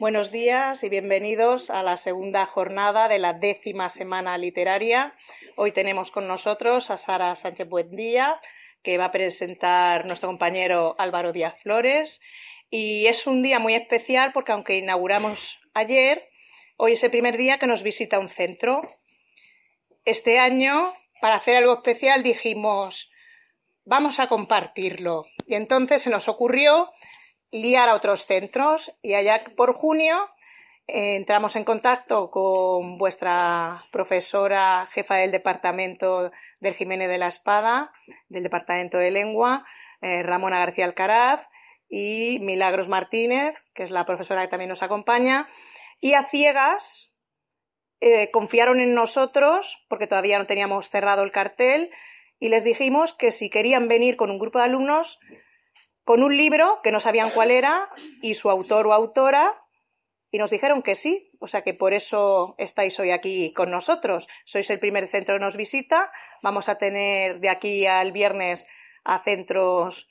Buenos días y bienvenidos a la segunda jornada de la décima semana literaria. Hoy tenemos con nosotros a Sara Sánchez Buendía, que va a presentar nuestro compañero Álvaro Díaz Flores. Y es un día muy especial porque aunque inauguramos ayer, hoy es el primer día que nos visita un centro. Este año, para hacer algo especial, dijimos, vamos a compartirlo. Y entonces se nos ocurrió liar a otros centros y allá por junio eh, entramos en contacto con vuestra profesora jefa del departamento del Jiménez de la Espada, del departamento de lengua, eh, Ramona García Alcaraz y Milagros Martínez, que es la profesora que también nos acompaña, y a ciegas eh, confiaron en nosotros porque todavía no teníamos cerrado el cartel y les dijimos que si querían venir con un grupo de alumnos con un libro que no sabían cuál era y su autor o autora y nos dijeron que sí, o sea que por eso estáis hoy aquí con nosotros. Sois el primer centro que nos visita, vamos a tener de aquí al viernes a centros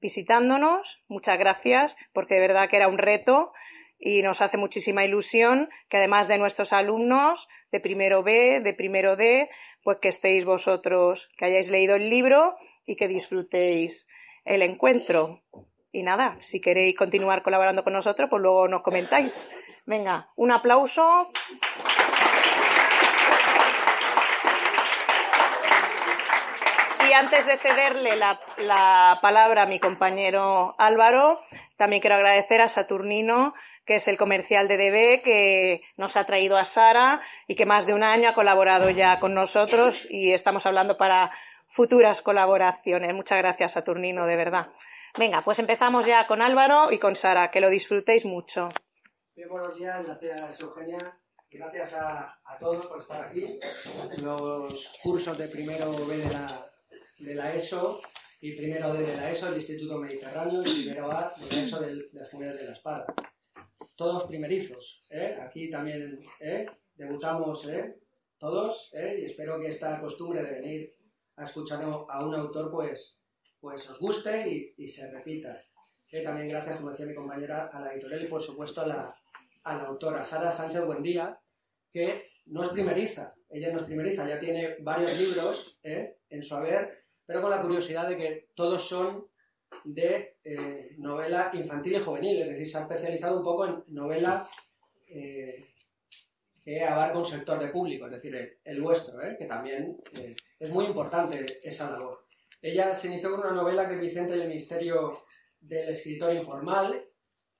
visitándonos. Muchas gracias, porque de verdad que era un reto y nos hace muchísima ilusión que además de nuestros alumnos de primero B, de primero D, pues que estéis vosotros, que hayáis leído el libro y que disfrutéis el encuentro. Y nada, si queréis continuar colaborando con nosotros, pues luego nos comentáis. Venga, un aplauso. Y antes de cederle la, la, palabra a mi compañero Álvaro, también quiero agradecer a Saturnino, que es el comercial de DB, que nos ha traído a Sara y que más de un año ha colaborado ya con nosotros y estamos hablando para futuras colaboraciones. Muchas gracias, Saturnino, de verdad. Venga, pues empezamos ya con Álvaro y con Sara, que lo disfrutéis mucho. Bien, buenos días, gracias Eugenia, gracias a, a, todos por estar aquí. Los cursos de primero B de la, de la ESO y primero D de la ESO del Instituto Mediterráneo y primero A de la ESO del, del de la Espada. Todos primerizos, ¿eh? aquí también ¿eh? debutamos ¿eh? todos ¿eh? y espero que esta costumbre de venir a escuchar a un autor, pues, pues os guste y, se repita. Eh, también gracias, como decía mi compañera, a la editorial y por supuesto a la, a la autora Sara Sánchez Buendía, que no es primeriza, ella no es primeriza, ya tiene varios libros eh, en su haber, pero con la curiosidad de que todos son de eh, novela infantil y juvenil, es decir, se ha especializado un poco en novela eh, que abarca un sector de público, es decir, el, el vuestro, ¿eh? que también eh, es muy importante esa labor. Ella se inició con una novela que es Vicente y el misterio del escritor informal,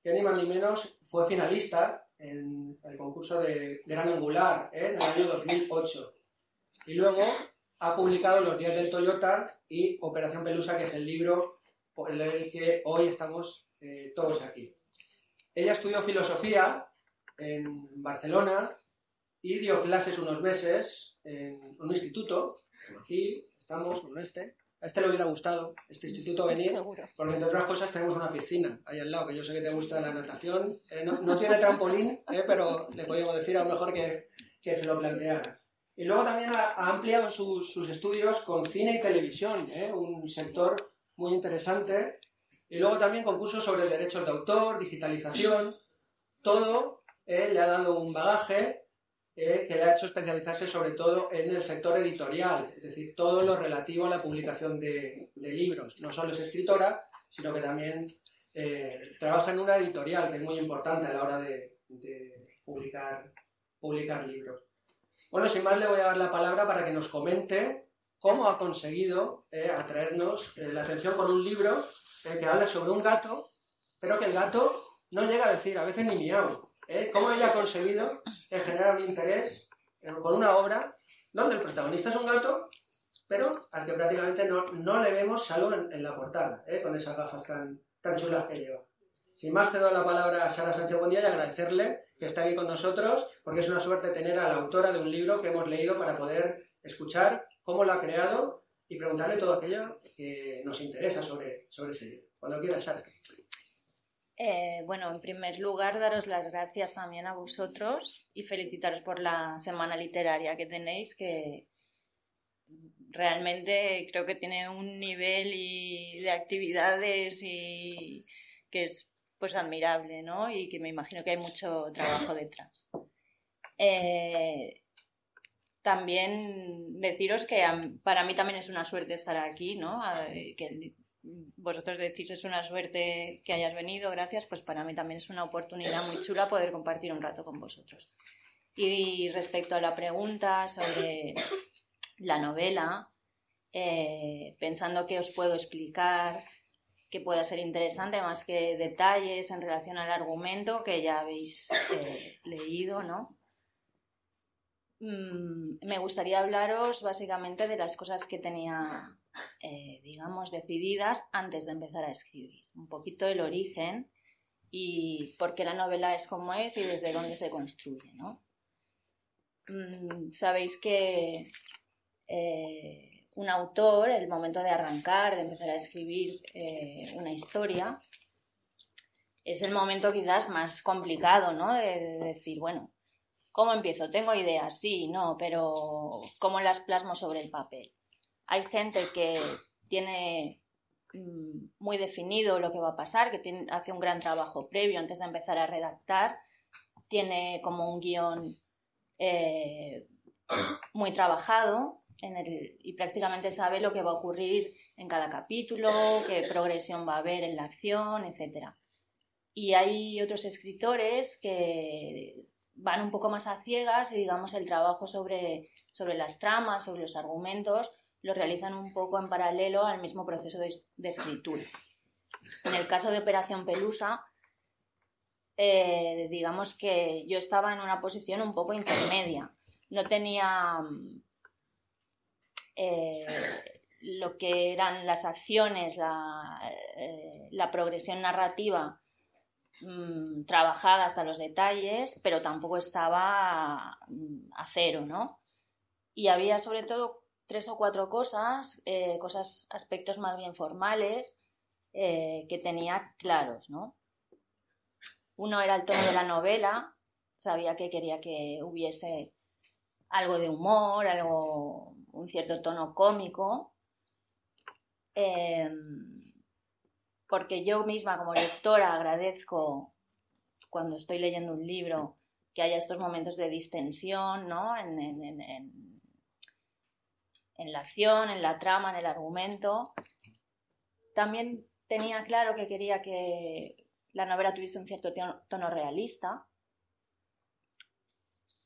que ni más ni menos fue finalista en el concurso de Gran Angular ¿eh? en el año 2008. Y luego ha publicado Los días del Toyota y Operación Pelusa, que es el libro por el que hoy estamos eh, todos aquí. Ella estudió filosofía en Barcelona y dio clases unos meses en un instituto. Aquí estamos con este. A este le hubiera gustado, este instituto venir, porque entre otras cosas tenemos una piscina ahí al lado, que yo sé que te gusta la natación. Eh, no, no, tiene trampolín, eh, pero le podríamos decir a lo mejor que, que se lo planteara. Y luego también ha, ha ampliado sus, sus, estudios con cine y televisión, eh, un sector muy interesante. Y luego también concursos sobre derechos de autor, digitalización. Todo eh, le ha dado un bagaje eh, que le ha hecho especializarse sobre todo en el sector editorial, es decir, todo lo relativo a la publicación de, de libros. No solo es escritora, sino que también eh, trabaja en una editorial, que es muy importante a la hora de, de publicar, publicar libros. Bueno, sin más le voy a dar la palabra para que nos comente cómo ha conseguido eh, atraernos eh, la atención con un libro eh, que habla sobre un gato, pero que el gato no llega a decir a veces ni miau. ¿Eh? ¿Cómo ella ha conseguido generar un interés con una obra donde el protagonista es un gato, pero al que prácticamente no, no le vemos salvo en, en la portada, ¿eh? con esas gafas tan, tan chulas que lleva? Sin más, te doy la palabra a Sara Sánchez Bondía y agradecerle que está aquí con nosotros, porque es una suerte tener a la autora de un libro que hemos leído para poder escuchar cómo lo ha creado y preguntarle todo aquello que nos interesa sobre, sobre ese libro. Cuando quieras, Sara. Eh, bueno, en primer lugar, daros las gracias también a vosotros y felicitaros por la semana literaria que tenéis, que realmente creo que tiene un nivel y de actividades y que es pues admirable, ¿no? Y que me imagino que hay mucho trabajo detrás. Eh, también deciros que para mí también es una suerte estar aquí, ¿no? Que vosotros decís es una suerte que hayas venido, gracias, pues para mí también es una oportunidad muy chula poder compartir un rato con vosotros. Y respecto a la pregunta sobre la novela, eh, pensando que os puedo explicar que pueda ser interesante, más que detalles en relación al argumento que ya habéis eh, leído, ¿no? Mm, me gustaría hablaros básicamente de las cosas que tenía, eh, digamos, decididas antes de empezar a escribir. Un poquito el origen y por qué la novela es como es y desde dónde se construye, ¿no? Mm, sabéis que eh, un autor, el momento de arrancar, de empezar a escribir eh, una historia, es el momento quizás más complicado, ¿no? de decir, bueno, ¿Cómo empiezo? Tengo ideas, sí, no, pero ¿cómo las plasmo sobre el papel? Hay gente que tiene mm, muy definido lo que va a pasar, que hace un gran trabajo previo antes de empezar a redactar, tiene como un guion eh, muy trabajado y prácticamente sabe lo que va a ocurrir en cada capítulo, qué progresión va a haber en la acción, etc. Y hay otros escritores que van un poco más a ciegas y digamos el trabajo sobre, sobre las tramas, sobre los argumentos, lo realizan un poco en paralelo al mismo proceso de, escritura. En el caso de Operación Pelusa, eh, digamos que yo estaba en una posición un poco intermedia. No tenía eh, lo que eran las acciones, la, eh, progresión narrativa Mm, trabajada hasta los detalles, pero tampoco estaba mm, a cero, ¿no? Y había sobre todo tres o cuatro cosas, eh, cosas, aspectos más bien formales, eh, que tenía claros, ¿no? Uno era el tono de la novela, sabía que quería que hubiese algo de humor, algo, un cierto tono cómico. Em, porque yo misma como lectora agradezco cuando estoy leyendo un libro que haya estos momentos de distensión, ¿no? En, la acción, en la trama, en el argumento. También tenía claro que quería que la novela tuviese un cierto tono realista,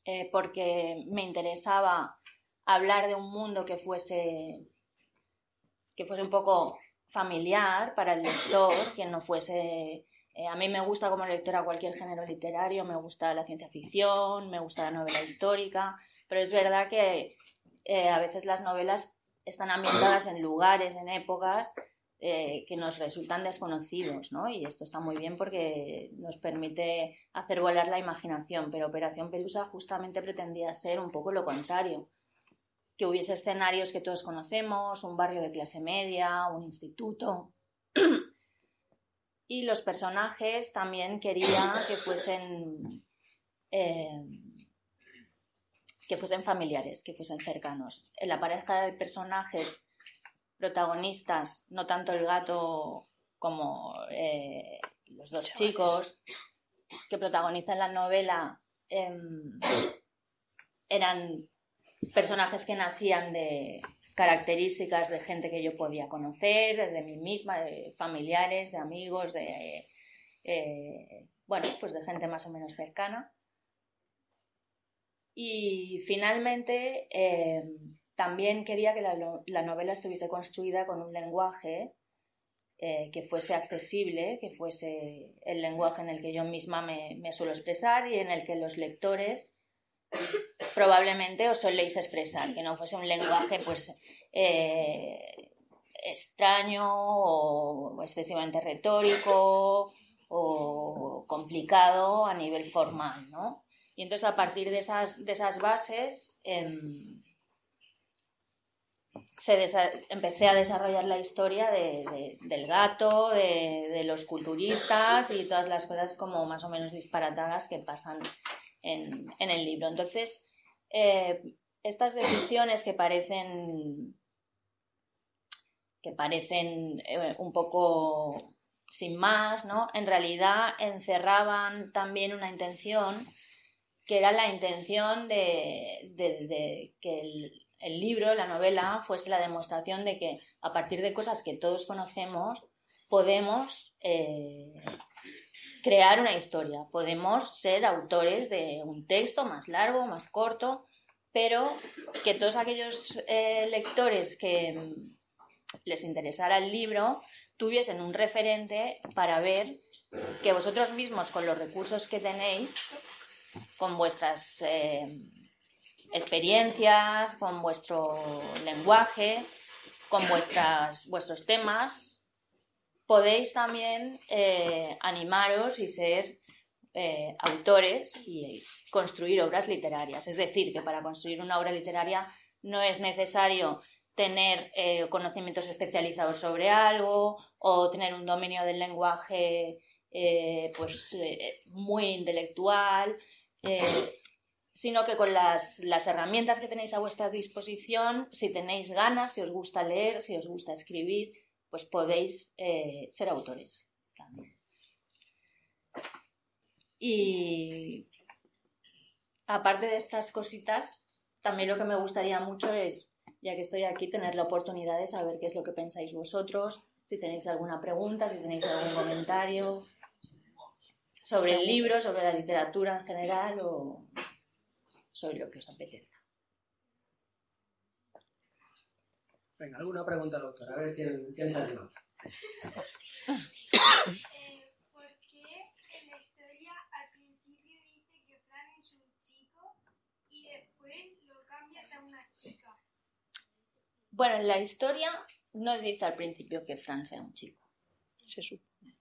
eh, porque me interesaba hablar de un mundo que fuese, que fuese un poco familiar para el lector, que no fuese... Eh, a mí me gusta como lectora cualquier género literario, me gusta la ciencia ficción, me gusta la novela histórica, pero es verdad que eh, a veces las novelas están ambientadas en lugares, en épocas eh, que nos resultan desconocidos, ¿no? Y esto está muy bien porque nos permite hacer volar la imaginación, pero Operación Pelusa justamente pretendía ser un poco lo contrario que hubiese escenarios que todos conocemos, un barrio de clase media, un instituto. y los personajes también quería que fuesen eh, que fuesen familiares, que fuesen cercanos. En la pareja de personajes protagonistas, no tanto el gato como eh, los dos chicos que protagonizan la novela, em, eran personajes que nacían de características de gente que yo podía conocer, de mí misma, de familiares, de amigos, de, eh, bueno, pues de gente más o menos cercana. Y finalmente eh, también quería que la, novela estuviese construida con un lenguaje eh, que fuese accesible, que fuese el lenguaje en el que yo misma me, suelo expresar y en el que los lectores probablemente os soléis expresar, que no fuese un lenguaje pues eh, extraño o excesivamente retórico o complicado a nivel formal, ¿no? Y entonces a partir de esas, de esas bases em, empecé a desarrollar la historia del gato, de, los culturistas y todas las cosas como más o menos disparatadas que pasan en, en el libro. Entonces, eh, estas decisiones que parecen que parecen eh, un poco sin más, ¿no? En realidad encerraban también una intención que era la intención de, que el, libro, la novela, fuese la demostración de que a partir de cosas que todos conocemos podemos eh, crear una historia, podemos ser autores de un texto más largo, más corto, pero que todos aquellos eh, lectores que les interesara el libro tuviesen un referente para ver que vosotros mismos con los recursos que tenéis, con vuestras eh, experiencias, con vuestro lenguaje, con vuestras, vuestros temas, podéis también eh, animaros y ser eh, autores y construir obras literarias. Es decir, que para construir una obra literaria no es necesario tener conocimientos especializados sobre algo o tener un dominio del lenguaje pues, muy intelectual, sino que con las, las, herramientas que tenéis a vuestra disposición, si tenéis ganas, si os gusta leer, si os gusta escribir, pues podéis ser autores también. Y aparte de estas cositas, también lo que me gustaría mucho es ya que estoy aquí, tener la oportunidad de saber qué es lo que pensáis vosotros, si tenéis alguna pregunta, si tenéis algún comentario sobre el libro, sobre la literatura en general o sobre lo que os apetezca. Venga, alguna pregunta, doctor. A ver quién, quién se anima. Bueno, en la historia no dice al principio que Fran sea un chico.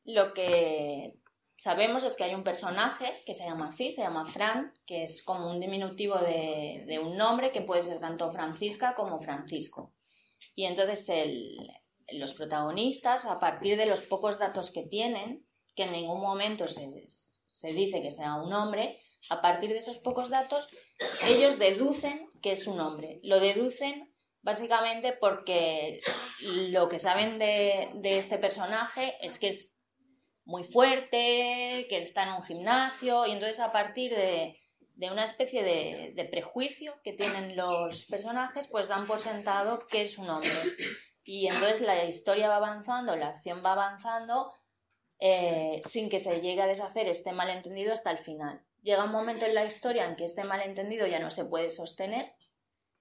Lo que sabemos es que hay un personaje que se llama así, se llama Fran, que es como un diminutivo de, un nombre que puede ser tanto Francisca como Francisco. Y entonces los protagonistas, a partir de los pocos datos que tienen, que en ningún momento se, se dice que sea un hombre, a partir de esos pocos datos, ellos deducen que es un hombre. Lo deducen Básicamente porque lo que saben de, este personaje es que es muy fuerte, que está en un gimnasio y entonces a partir de, una especie de, prejuicio que tienen los personajes, pues dan por sentado que es un hombre. Y entonces la historia va avanzando, la acción va avanzando eh, sin que se llegue a deshacer este malentendido hasta el final. Llega un momento en la historia en que este malentendido ya no se puede sostener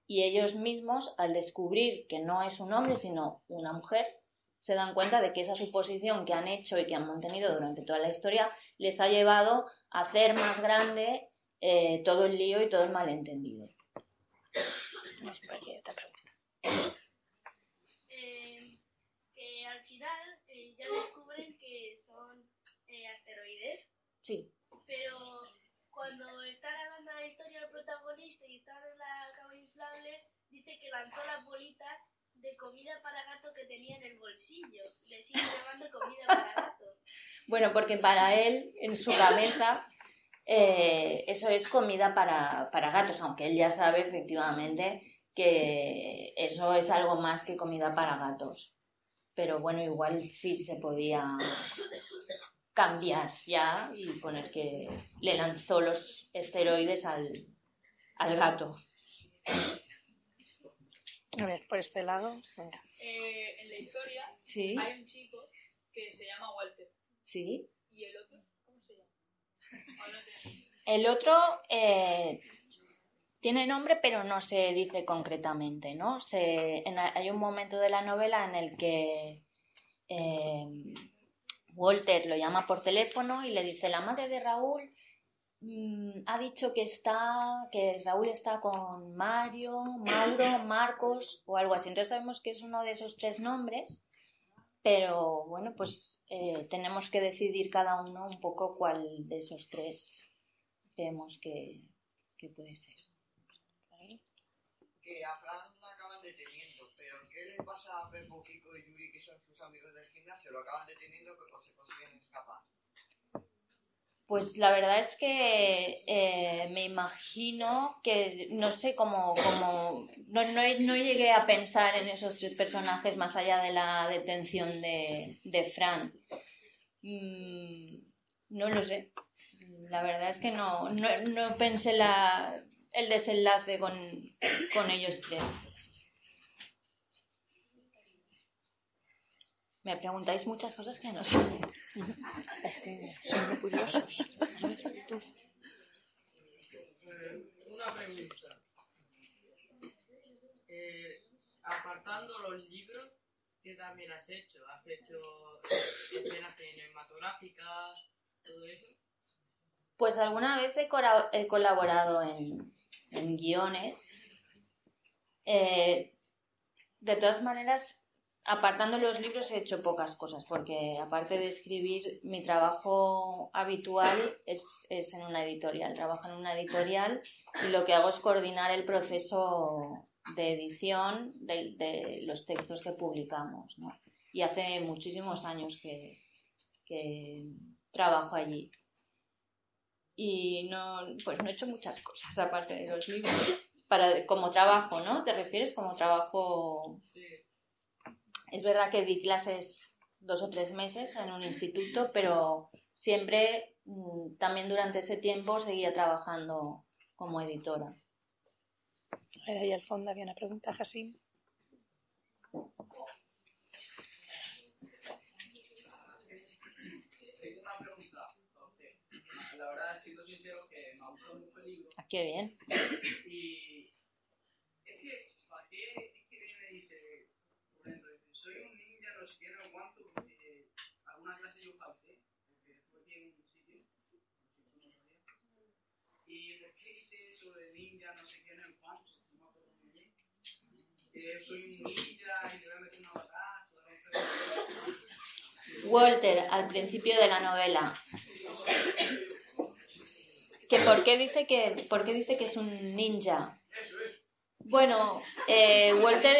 y ellos mismos, al descubrir que no es un hombre, sino una mujer, se dan cuenta de que esa suposición que han hecho y que han mantenido durante toda la historia les ha llevado a hacer más grande eh, todo el lío y todo el malentendido. Eh, que al final eh, ya descubren que son asteroides. Sí. Pero cuando están hablando de la historia del protagonista y están en la cama inflable, dice que lanzó las bolitas de comida para gato que tenía en el bolsillo. Le sigue llamando comida para gato. Bueno, porque para él, en su cabeza, eh, eso es comida para, para gatos, aunque él ya sabe efectivamente que eso es algo más que comida para gatos. Pero bueno, igual sí se podía cambiar ya y poner que le lanzó los esteroides al, al gato. A ver, por este lado. Eh, en la historia ¿Sí? hay un chico que se llama Walter. Sí. ¿Y el otro? ¿Cómo se llama? el otro eh, tiene nombre, pero no se dice concretamente, ¿no? Se, hay un momento de la novela en el que eh, Walter lo llama por teléfono y le dice, la madre de Raúl mm, ha dicho que está, que Raúl está con Mario, Mauro, Marcos o algo así. Entonces sabemos que es uno de esos tres nombres, pero bueno, pues eh, tenemos que decidir cada uno un poco cuál de esos tres creemos que, que puede ser. Que a Fran la acaban deteniendo, pero ¿qué le pasa a Pepo, Kiko y Yuri, que son sus amigos del gimnasio? ¿Lo acaban deteniendo o se consiguen escapar? Pues la verdad es que eh, me imagino que, no sé, cómo como no, no, no, llegué a pensar en esos tres personajes más allá de la detención de, de Fran. Mm, no lo sé. La verdad es que no, no, no pensé la, el desenlace con, con ellos tres. Me preguntáis muchas cosas que no sé. Es que son muy curiosos. Una pregunta. Eh, apartando los libros, ¿qué también has hecho? ¿Has hecho escenas cinematográficas, todo eso? Pues alguna vez he, colaborado en, en guiones. Eh, de todas maneras, apartando los libros he hecho pocas cosas, porque aparte de escribir, mi trabajo habitual es, es en una editorial. Trabajo en una editorial y lo que hago es coordinar el proceso de edición de, los textos que publicamos. ¿no? Y hace muchísimos años que, que trabajo allí y no pues no he hecho muchas cosas aparte de los libros para como trabajo no te refieres como trabajo Sí. Es verdad que di clases dos o tres meses en un instituto pero siempre mm, también durante ese tiempo seguía trabajando como editora A ver, ahí al fondo había una pregunta, Jasim. Tengo una pregunta a usted. La verdad, siendo sincero, que me ha gustado mucho el libro. Ah, qué bien Y Walter al principio de la novela. Que por qué dice que por qué dice que es un ninja bueno eh, Walter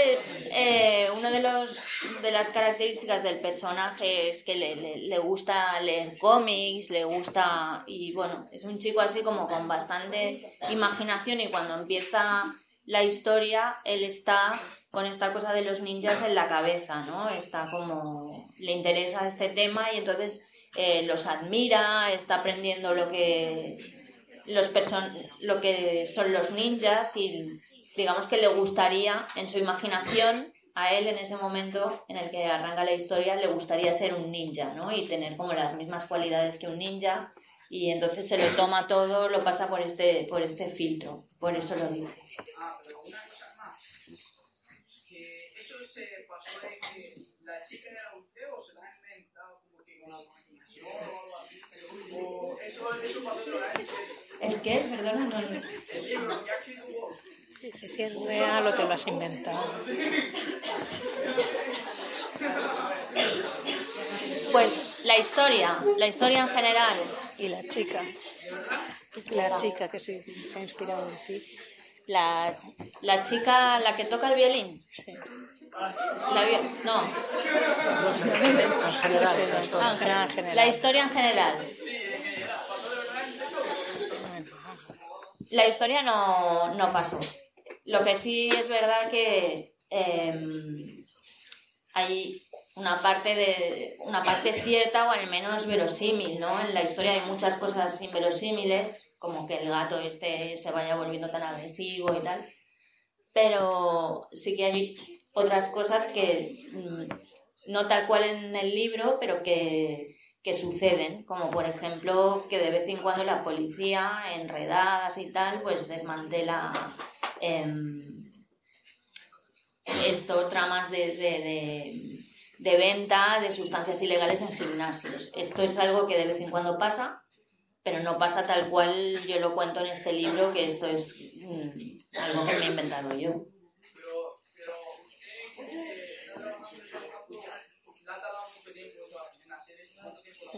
eh, uno de los de las características del personaje es que le, le- le gusta leer cómics le gusta y bueno es un chico así como con bastante imaginación y cuando empieza la historia él está con esta cosa de los ninjas en la cabeza, ¿no? Está como le interesa este tema y entonces eh, los admira, está aprendiendo lo que los person lo que son los ninjas y digamos que le gustaría en su imaginación a él en ese momento en el que arranca la historia le gustaría ser un ninja, ¿no? Y tener como las mismas cualidades que un ninja y entonces se lo toma todo, lo pasa por este por este filtro, por eso lo dice. Ah, pero una cosa más. Que eso se pasó de que la chica era usted o se la ha inventado como que con la imaginación o algo así. O eso, eso pasó de serio. ¿El qué? Perdona, no, no. El libro que ha escrito si es real o te lo has inventado. Pues la historia, la historia en general. Y la chica. La chica que se, se ha inspirado en ti. La, La chica, la que toca el violín. sí. La vi- no, En general, la historia. ah, en general. en general. La historia en general. La historia no, no pasó. Lo que sí es verdad que em, hay una parte de una parte cierta o al menos verosímil, ¿no? En la historia hay muchas cosas inverosímiles, como que el gato este se vaya volviendo tan agresivo y tal. Pero sí que hay otras cosas que mm, no tal cual en el libro, pero que, que suceden, como por ejemplo que de vez en cuando la policía, en redadas y tal, pues desmantela em, esto, tramas de- de venta de sustancias ilegales en gimnasios. Esto es algo que de vez en cuando pasa, pero no pasa tal cual yo lo cuento en este libro, que esto es mm, algo que me he inventado yo. Pero, pero usted como que está trabajando en el campo, le ha tardado mucho tiempo o sea, en hacer eso. ¿Cuánto tiempo le ha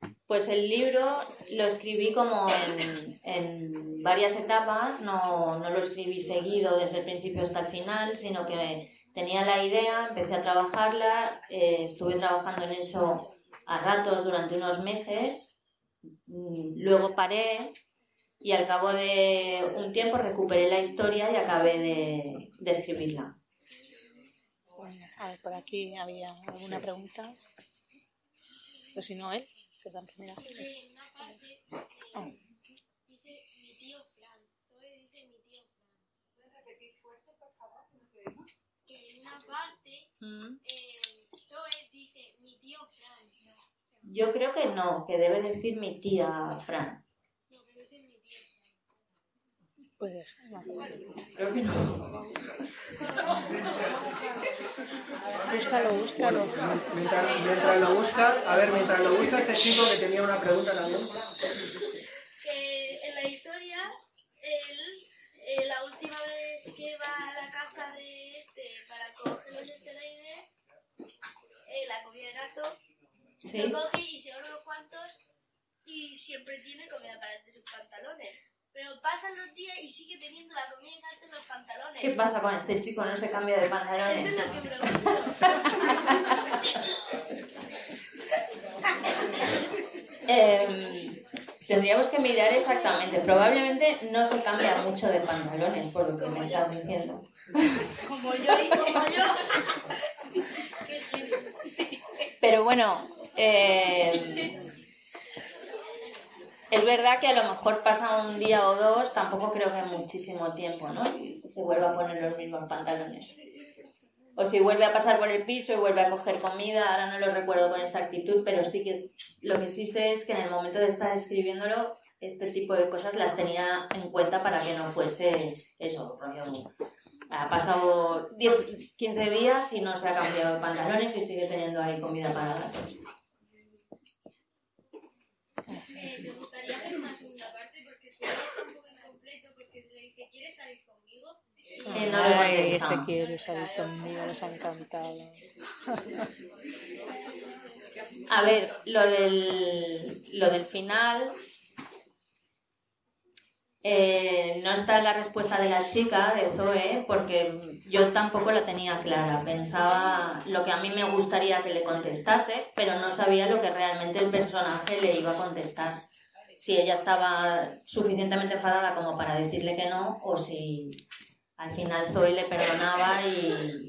dado? Pues el libro lo escribí como en, en varias etapas, no, no lo escribí seguido desde el principio hasta el final, sino que tenía la idea, empecé a trabajarla, eh, estuve trabajando en eso a ratos durante unos meses, mm, luego paré y al cabo de un tiempo recuperé la historia y acabé de, de escribirla. bueno, a ver, por aquí había alguna pregunta. Pues si no él, que está en una parte, eh, Ah. dice mi tío Fran. Zoe dice mi tío Fran. ¿Puedes repetir fuerte, por favor, que no te oímos? Que en una parte, Mm. eh, Zoe dice mi tío Fran. Yo creo que no, que debe decir mi tía Fran. No, pero dice mi tío Fran. Puede ser. no. Creo que no. Búscalo, búscalo. Mientras, mientras lo busca, a ver, mientras lo busca este chico que tenía una pregunta también. que en la historia, él, eh, la última vez que va a la casa de este para coger los esteroides, eh, la comida de gato, Sí. lo coge y se unos cuantos y siempre tiene comida para entre sus pantalones. Pero pasan los días y sigue teniendo la comida de gato en los pantalones. ¿Qué pasa con este chico? No se cambia de Eso pantalones. es lo que pregunto. Em, tendríamos que mirar exactamente. Probablemente no se cambia mucho de pantalones, por lo que me estás diciendo. como yo y como yo. Pero bueno, eh, es verdad que a lo mejor pasa un día o dos, tampoco creo que muchísimo tiempo, ¿no? Y se vuelva a poner los mismos pantalones. O si vuelve a pasar por el piso y vuelve a coger comida, ahora no lo recuerdo con exactitud, pero sí que es- lo que sí sé es que en el momento de estar escribiéndolo, este tipo de cosas las tenía en cuenta para que no fuese eso, rollo. Ha pasado 10, 15 días y no se ha cambiado de pantalones y sigue teniendo ahí comida para gatos. Eh, ¿Te gustaría hacer una segunda parte? Porque libro está un poco incompleto porque le dije, ¿quieres salir conmigo? Eh, no le Ay, ese quiere salir conmigo, les ha encantado. A ver, lo del, lo del final eh, no está la respuesta de la chica, de Zoe, porque yo tampoco la tenía clara. Pensaba lo que a mí me gustaría que le contestase, pero no sabía lo que realmente el personaje le iba a contestar. Si ella estaba suficientemente enfadada como para decirle que no, o si al final Zoe le perdonaba y,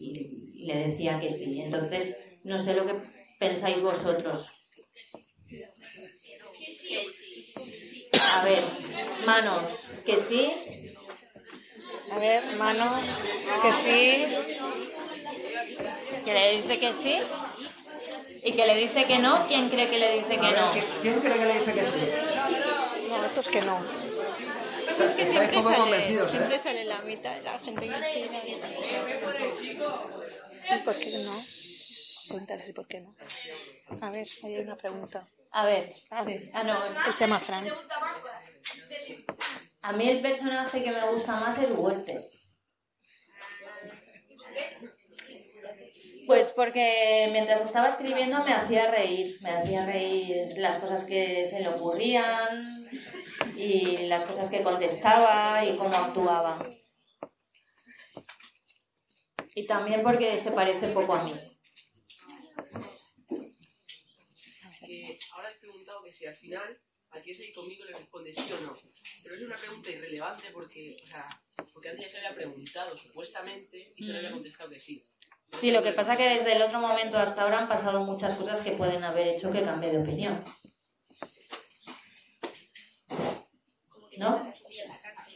y- y le decía que sí. Entonces, no sé lo que pensáis vosotros. A ver, manos, que sí. A ver, manos, que sí. Que le dice que sí. Y que le dice que no. ¿Quién cree que le dice A que ver, no? ¿quién- ¿quién cree que le dice que sí? No, esto es que no. Pues es que siempre sale, ¿eh? siempre sale la mitad de la gente que sí. la ¿Y por qué no? Cuéntales y por qué no. A ver, hay una pregunta. A ver, Ah, sí. Ah, no. Él se llama Frank. A mí el personaje que me gusta más es Walter. Pues porque mientras estaba escribiendo me hacía reír, me hacía reír las cosas que se le ocurrían y las cosas que contestaba y cómo actuaba. Y también porque se parece poco a mí. que ahora has preguntado que si al final a quieres ir conmigo le respondes sí o no. Pero es una pregunta irrelevante porque, o sea, porque antes ya se había preguntado supuestamente y se le había Mm. contestado que sí. Sí, lo que pasa que desde el otro momento hasta ahora han pasado muchas cosas que pueden haber hecho que cambie de opinión. ¿No?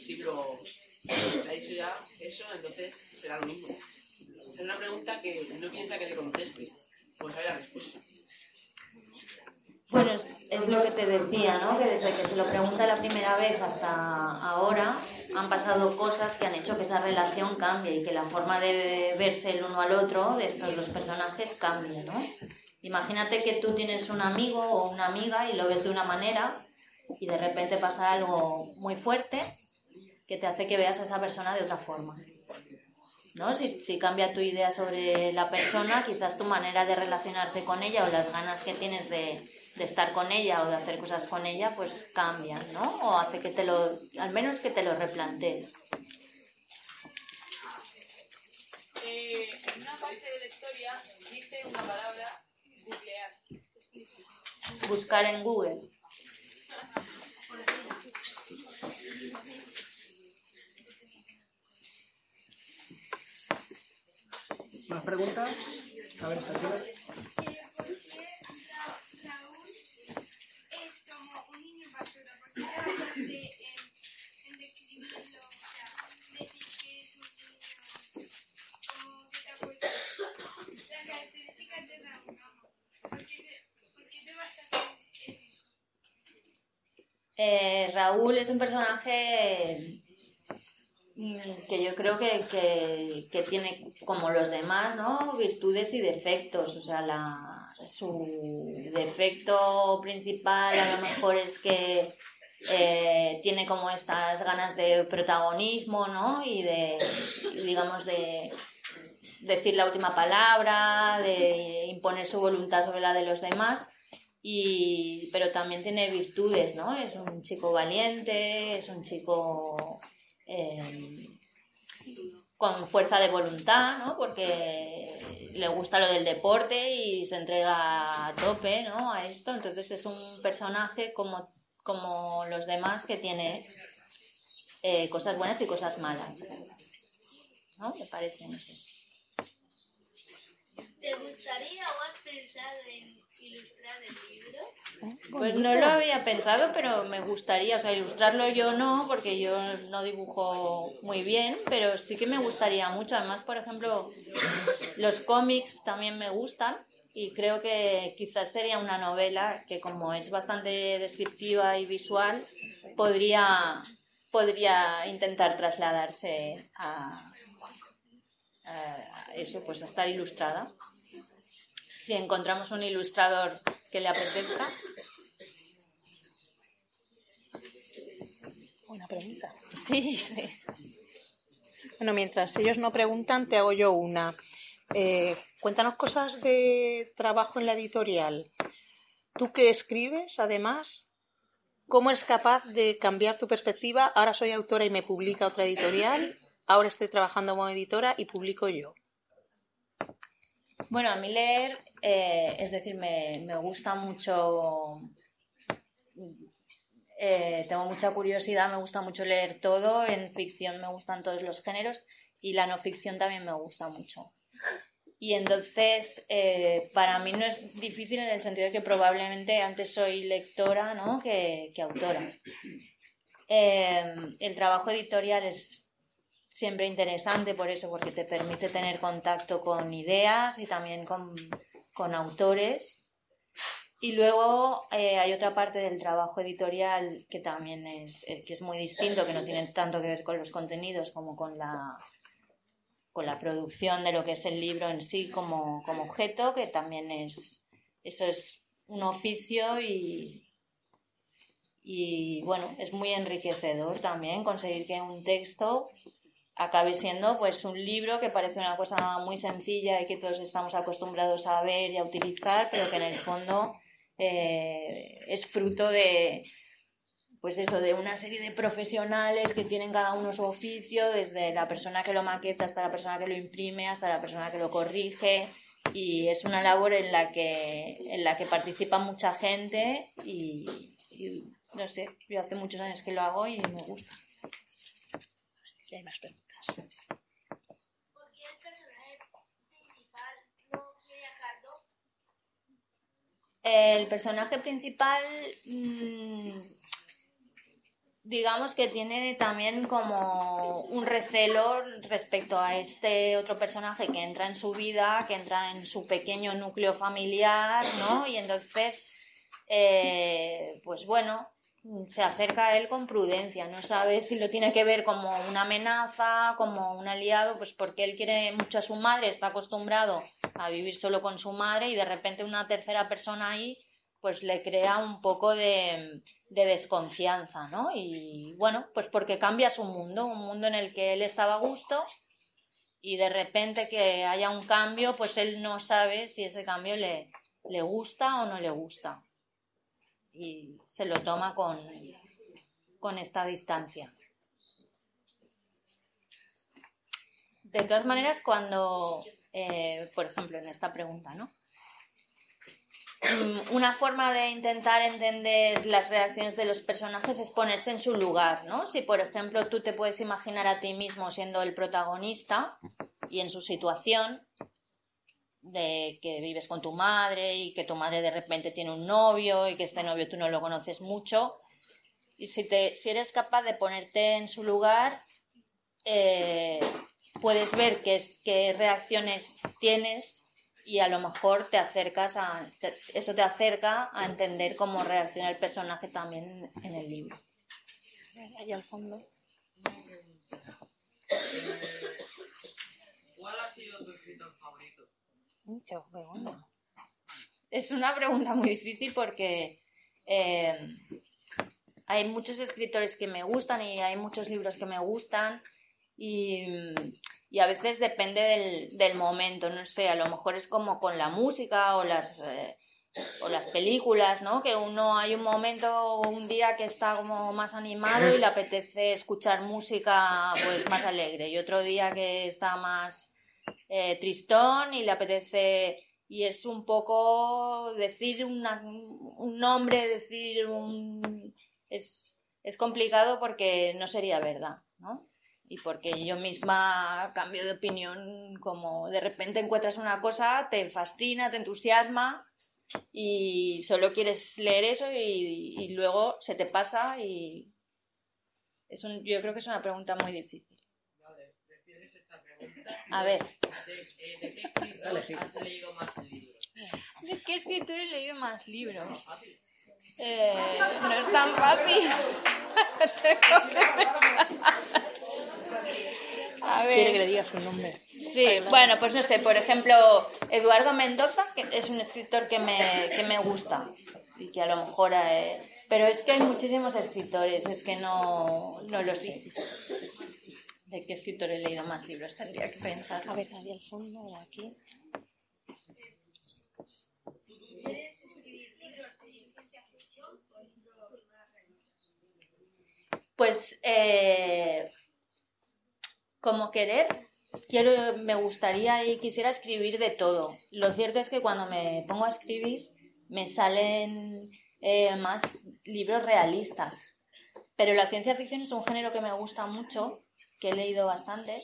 Sí, pero ha dicho ya eso, entonces será lo mismo. Es una pregunta que no piensa que le conteste. Pues sabe la respuesta. Es lo que te decía, ¿no? Que desde que se lo pregunta la primera vez hasta ahora han pasado cosas que han hecho que esa relación cambie y que la forma de verse el uno al otro de estos dos personajes cambie, ¿no? Imagínate que tú tienes un amigo o una amiga y lo ves de una manera y de repente pasa algo muy fuerte que te hace que veas a esa persona de otra forma. ¿no? Si, si cambia tu idea sobre la persona, quizás tu manera de relacionarte con ella o las ganas que tienes de, de estar con ella o de hacer cosas con ella, pues cambian, ¿no? O hace que te lo, al menos que te lo replantees. Eh, en una parte de la historia dice una palabra googlear. Buscar en Google. ¿Más preguntas? A ver, esta chica. Raúl es un personaje mm, que yo creo que, que- tiene, como los demás, ¿no? Virtudes y defectos. O sea, su defecto principal a lo mejor es que eh, tiene como estas ganas de protagonismo, ¿no? Y de, digamos, de decir la última palabra, de imponer su voluntad sobre la de los demás. Y, pero también tiene virtudes, ¿no? Es un chico valiente, es un chico eh, con fuerza de voluntad, ¿no? Porque le gusta lo del deporte y se entrega a tope, ¿no? A esto. Entonces es un personaje como, como los demás que tiene eh, cosas buenas y cosas malas. ¿No? Me parece, no sé. ¿Te gustaría o has pensado en Pues no lo había pensado, pero me gustaría, o sea, ilustrarlo yo no, porque yo no dibujo muy bien, pero sí que me gustaría mucho. Además, por ejemplo, los cómics también me gustan y creo que quizás sería una novela que como es bastante descriptiva y visual, podría, podría intentar trasladarse a eso, pues a estar ilustrada. Si encontramos un ilustrador que le apetezca, Buena pregunta. Sí, sí. Bueno, mientras ellos no preguntan, te hago yo una. Eh, cuéntanos cosas de trabajo en la editorial. ¿Tú qué escribes, además? ¿Cómo eres capaz de cambiar tu perspectiva? Ahora soy autora y me publica otra editorial. Ahora estoy trabajando como editora y publico yo. Bueno, a mí leer, eh, es decir, me, me gusta mucho, eh, tengo mucha curiosidad, me gusta mucho leer todo, en ficción me gustan todos los géneros y la no ficción también me gusta mucho. Y entonces, eh, para mí no es difícil en el sentido de que probablemente antes soy lectora ¿no? que, que autora. El trabajo editorial es siempre interesante por eso, porque te permite tener contacto con ideas y también con, con autores. Y luego eh, hay otra parte del trabajo editorial que también es, eh, que es muy distinto, que no tiene tanto que ver con los contenidos como con la, con la producción de lo que es el libro en sí como, como objeto, que también es, eso es un oficio y, y bueno, es muy enriquecedor también conseguir que un texto acabe siendo pues un libro que parece una cosa muy sencilla y que todos estamos acostumbrados a ver y a utilizar, pero que en el fondo eh, es fruto de pues eso, de una serie de profesionales que tienen cada uno su oficio, desde la persona que lo maqueta hasta la persona que lo imprime, hasta la persona que lo corrige, y es una labor en la que, en la que participa mucha gente y, no sé, yo hace muchos años que lo hago y me gusta. Hay más preguntas. ¿Por qué el personaje principal? El personaje principal, digamos que tiene también como un recelo respecto a este otro personaje que entra en su vida, que entra en su pequeño núcleo familiar, ¿no? Y entonces, eh, pues bueno, se acerca a él con prudencia, no sabe si lo tiene que ver como una amenaza, como un aliado, pues porque él quiere mucho a su madre, está acostumbrado a vivir solo con su madre y de repente una tercera persona ahí pues le crea un poco de, de desconfianza, ¿no? Y bueno, pues porque cambia su mundo, un mundo en el que él estaba a gusto y de repente que haya un cambio, pues él no sabe si ese cambio le, le gusta o no le gusta y se lo toma con, con esta distancia. De todas maneras, cuando, eh, por ejemplo, en esta pregunta, ¿no? Una forma de intentar entender las reacciones de los personajes es ponerse en su lugar, ¿no? Si, por ejemplo, tú te puedes imaginar a ti mismo siendo el protagonista y en su situación, de que vives con tu madre y que tu madre de repente tiene un novio y que este novio tú no lo conoces mucho. Y si, te, si eres capaz de ponerte en su lugar, eh, puedes ver qué, es, qué reacciones tienes y a lo mejor te acercas a te- eso te acerca a entender cómo reacciona el personaje también en el libro. Ahí al fondo. Eh, ¿Cuál ha sido tu escritor favorito? Es una pregunta muy difícil porque eh, hay muchos escritores que me gustan y hay muchos libros que me gustan y, a veces depende del, del momento, no sé, a lo mejor es como con la música o las, eh, o las películas, ¿no? Que uno hay un momento, un día que está como más animado y le apetece escuchar música pues más alegre y otro día que está más eh, tristón y le apetece y es un poco decir una- un nombre, decir un es, es complicado porque no sería verdad, ¿no? Y porque yo misma cambio de opinión, como de repente encuentras una cosa, te fascina, te entusiasma y solo quieres leer eso y, y luego se te pasa y es un, yo creo que es una pregunta muy difícil. Vale, ¿prefieres esta pregunta? A ver. ¿De, eh, ¿de qué escritor has leído más libros? ¿De qué escritor he leído más libros? Eh, no es tan fácil. Tengo que pensar. A ver. Quiere que le diga su nombre. Sí, bueno, pues no sé, por ejemplo, Eduardo Mendoza, que es un escritor que me, que me gusta y que a lo mejor... eh, pero es que hay muchísimos escritores, es que no, no lo sé. ¿De qué escritor he leído más libros? Tendría que pensar. A ver, ahí al fondo, aquí. ¿Quieres escribir libros de realistas? Pues, eh, como querer, quiero, me gustaría y quisiera escribir de todo. Lo cierto es que cuando me pongo a escribir me salen eh, más libros realistas. Pero la ciencia ficción es un género que me gusta mucho, que he leído bastante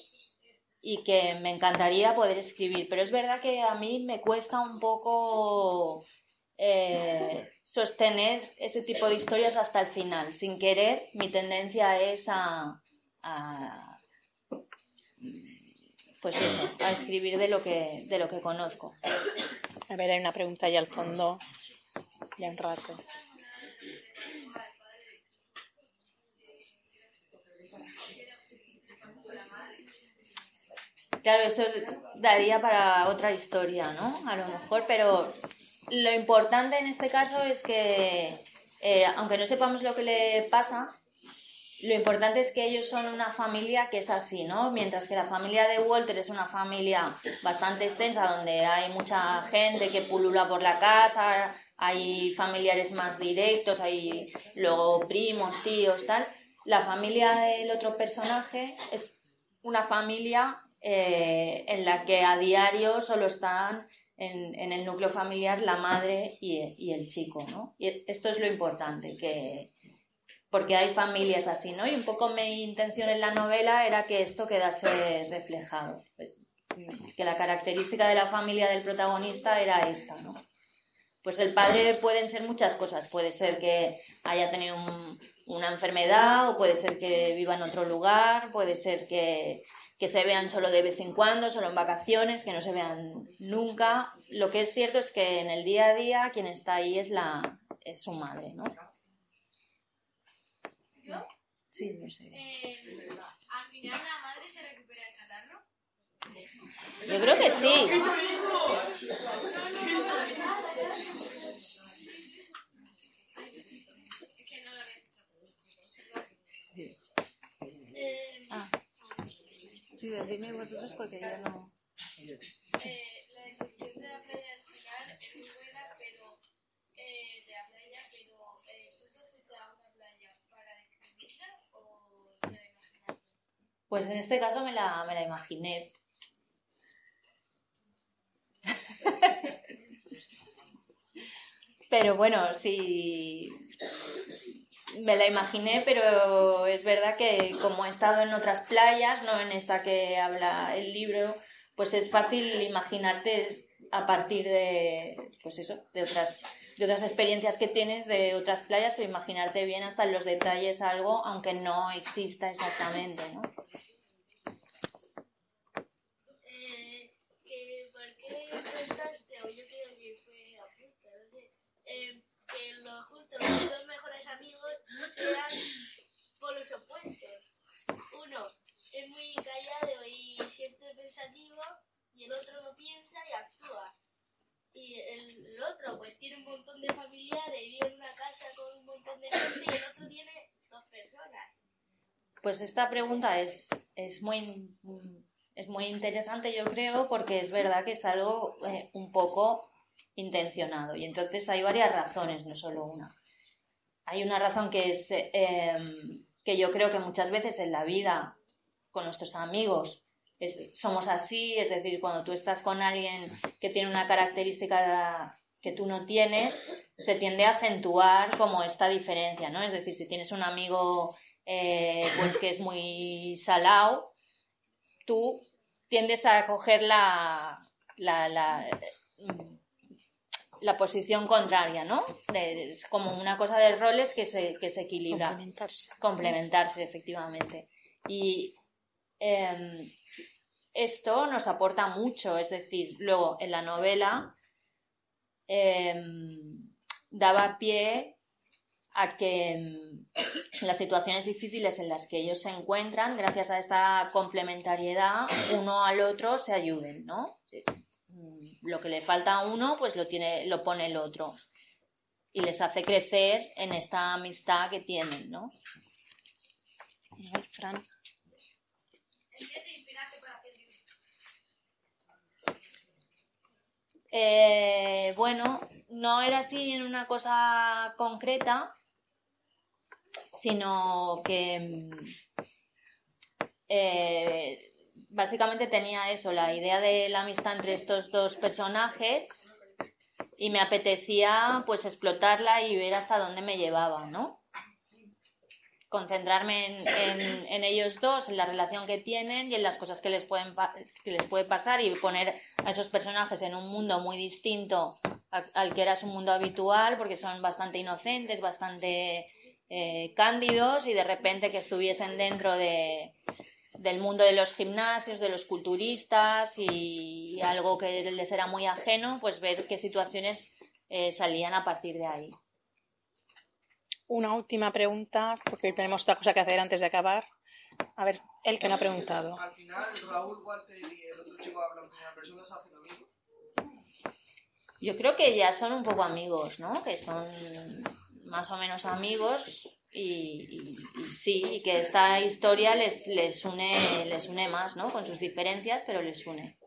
y que me encantaría poder escribir. Pero es verdad que a mí me cuesta un poco eh, sostener ese tipo de historias hasta el final. Sin querer, mi tendencia es a, pues eso, a escribir de lo que de lo que conozco. A ver, hay una pregunta ahí al fondo. Ya un rato. Claro, eso daría para otra historia, ¿no? A lo mejor, pero lo importante en este caso es que, eh, aunque no sepamos lo que le pasa, lo importante es que ellos son una familia que es así, ¿no? Mientras que la familia de Walter es una familia bastante extensa, donde hay mucha gente que pulula por la casa, hay familiares más directos, hay luego primos, tíos, tal. La familia del otro personaje es una familia eh, en la que a diario solo están en, en el núcleo familiar la madre y, y el chico, ¿no? Y esto es lo importante, que porque hay familias así, ¿no? Y un poco mi intención en la novela era que esto quedase reflejado, pues, que la característica de la familia del protagonista era esta, ¿no? Pues el padre pueden ser muchas cosas, puede ser que haya tenido un- una enfermedad o puede ser que viva en otro lugar, puede ser que, que se vean solo de vez en cuando, solo en vacaciones, que no se vean nunca. Lo que es cierto es que en el día a día quien está ahí es, la, es su madre, ¿no? ¿Yo? Sí, no sé. Eh, al final la madre se recupera del catarro. Yo creo que sí. Es que no lo había escuchado. Ah. Sí, decidme vosotros porque yo no... La descripción de la playa al final es muy buena, pero eh, de la playa, pero eh, ¿tú te a una playa para describirla o te la imaginaste? Pues en este caso me la, me la imaginé. Pero bueno, sí, me la imaginé, pero es verdad que como he estado en otras playas, no en esta que habla el libro, pues es fácil imaginarte a partir de, pues eso, de otras, de otras experiencias que tienes de otras playas, pero imaginarte bien hasta en los detalles algo, aunque no exista exactamente, ¿no? El otro no piensa y actúa. Y el, el otro pues tiene un montón de familiares y vive en una casa con un montón de gente y el otro tiene dos personas. Pues esta pregunta es, es, muy, es muy interesante, yo creo, porque es verdad que es algo eh, un poco intencionado. Y entonces hay varias razones, no solo una. Hay una razón que es eh, que yo creo que muchas veces en la vida, con nuestros amigos, es- somos así, es decir, cuando tú estás con alguien que tiene una característica que tú no tienes, se tiende a acentuar como esta diferencia, ¿no? Es decir, si tienes un amigo eh, pues que es muy salao, tú tiendes a coger la, la, la, mm, la posición contraria, ¿no? Es como una cosa de roles que se, que se equilibra. Complementarse. Complementarse, efectivamente. Y em, esto nos aporta mucho, es decir, luego en la novela em, daba pie a que em, las situaciones difíciles en las que ellos se encuentran, gracias a esta complementariedad, uno al otro se ayuden, ¿no? Mm, Lo que le falta a uno, pues lo tiene, lo pone el otro. Y les hace crecer en esta amistad que tienen, ¿no? ¿En qué te inspiraste para hacer el libro? Eh, bueno, no era así en una cosa concreta, sino que mm, eh, básicamente tenía eso, la idea de la amistad entre estos dos personajes y me apetecía pues explotarla y ver hasta dónde me llevaba, ¿no? Concentrarme en, en- ellos dos, en la relación que tienen y en las cosas que les pueden que les puede pasar y poner a esos personajes en un mundo muy distinto al que era su mundo habitual, porque son bastante inocentes, bastante eh, cándidos y de repente que estuviesen dentro de, del mundo de los gimnasios, de los culturistas y algo que les era muy ajeno, pues ver qué situaciones eh, salían a partir de ahí. Una última pregunta, porque tenemos otra cosa que hacer antes de acabar. A ver, el que me ha preguntado. Al final, Raúl, Walter y el otro chico hablan en primera persona, se hacen amigos. Yo creo que ya son un poco amigos, ¿no? Que son más o menos amigos y, y- y sí, y que esta historia les, les une, les une más, ¿no? Con sus diferencias, pero les une.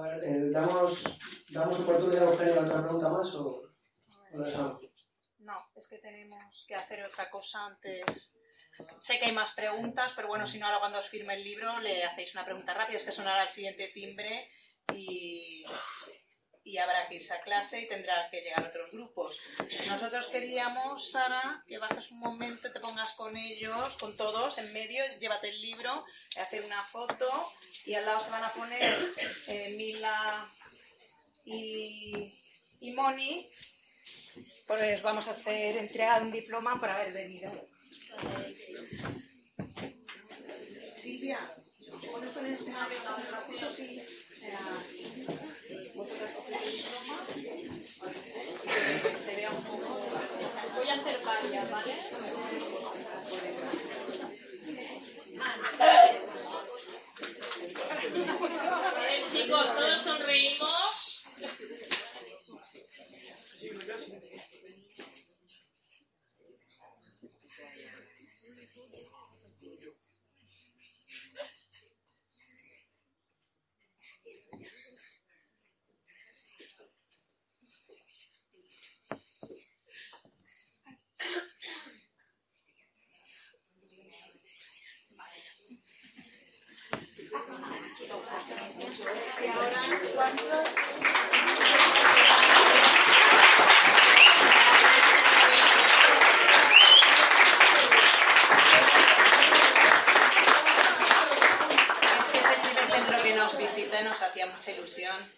A ver, eh, ¿damos, ¿damos oportunidad a Eugenio de otra pregunta más o? No, es que tenemos que hacer otra cosa antes. Sé que hay más preguntas, pero bueno, si no, ahora cuando os firme el libro le hacéis una pregunta rápida, es que sonará el siguiente timbre y, y habrá que irse a clase y tendrá que llegar otros grupos. Nosotros queríamos, Sara, que bajes un momento, te pongas con ellos, con todos, en medio, llévate el libro, hacer una foto y al lado se van a poner eh, Mila y, y Moni pues vamos a hacer entrega de un diploma por haber venido. Silvia. Sí ¿Vosotras cogéis el diploma? Que se vea un poco... Voy hacer varias, ¿vale? Chicos, todos sonreímos. Y ahora, ¿cuántos? Es que es el primer centro que nos visita nos hacía mucha ilusión.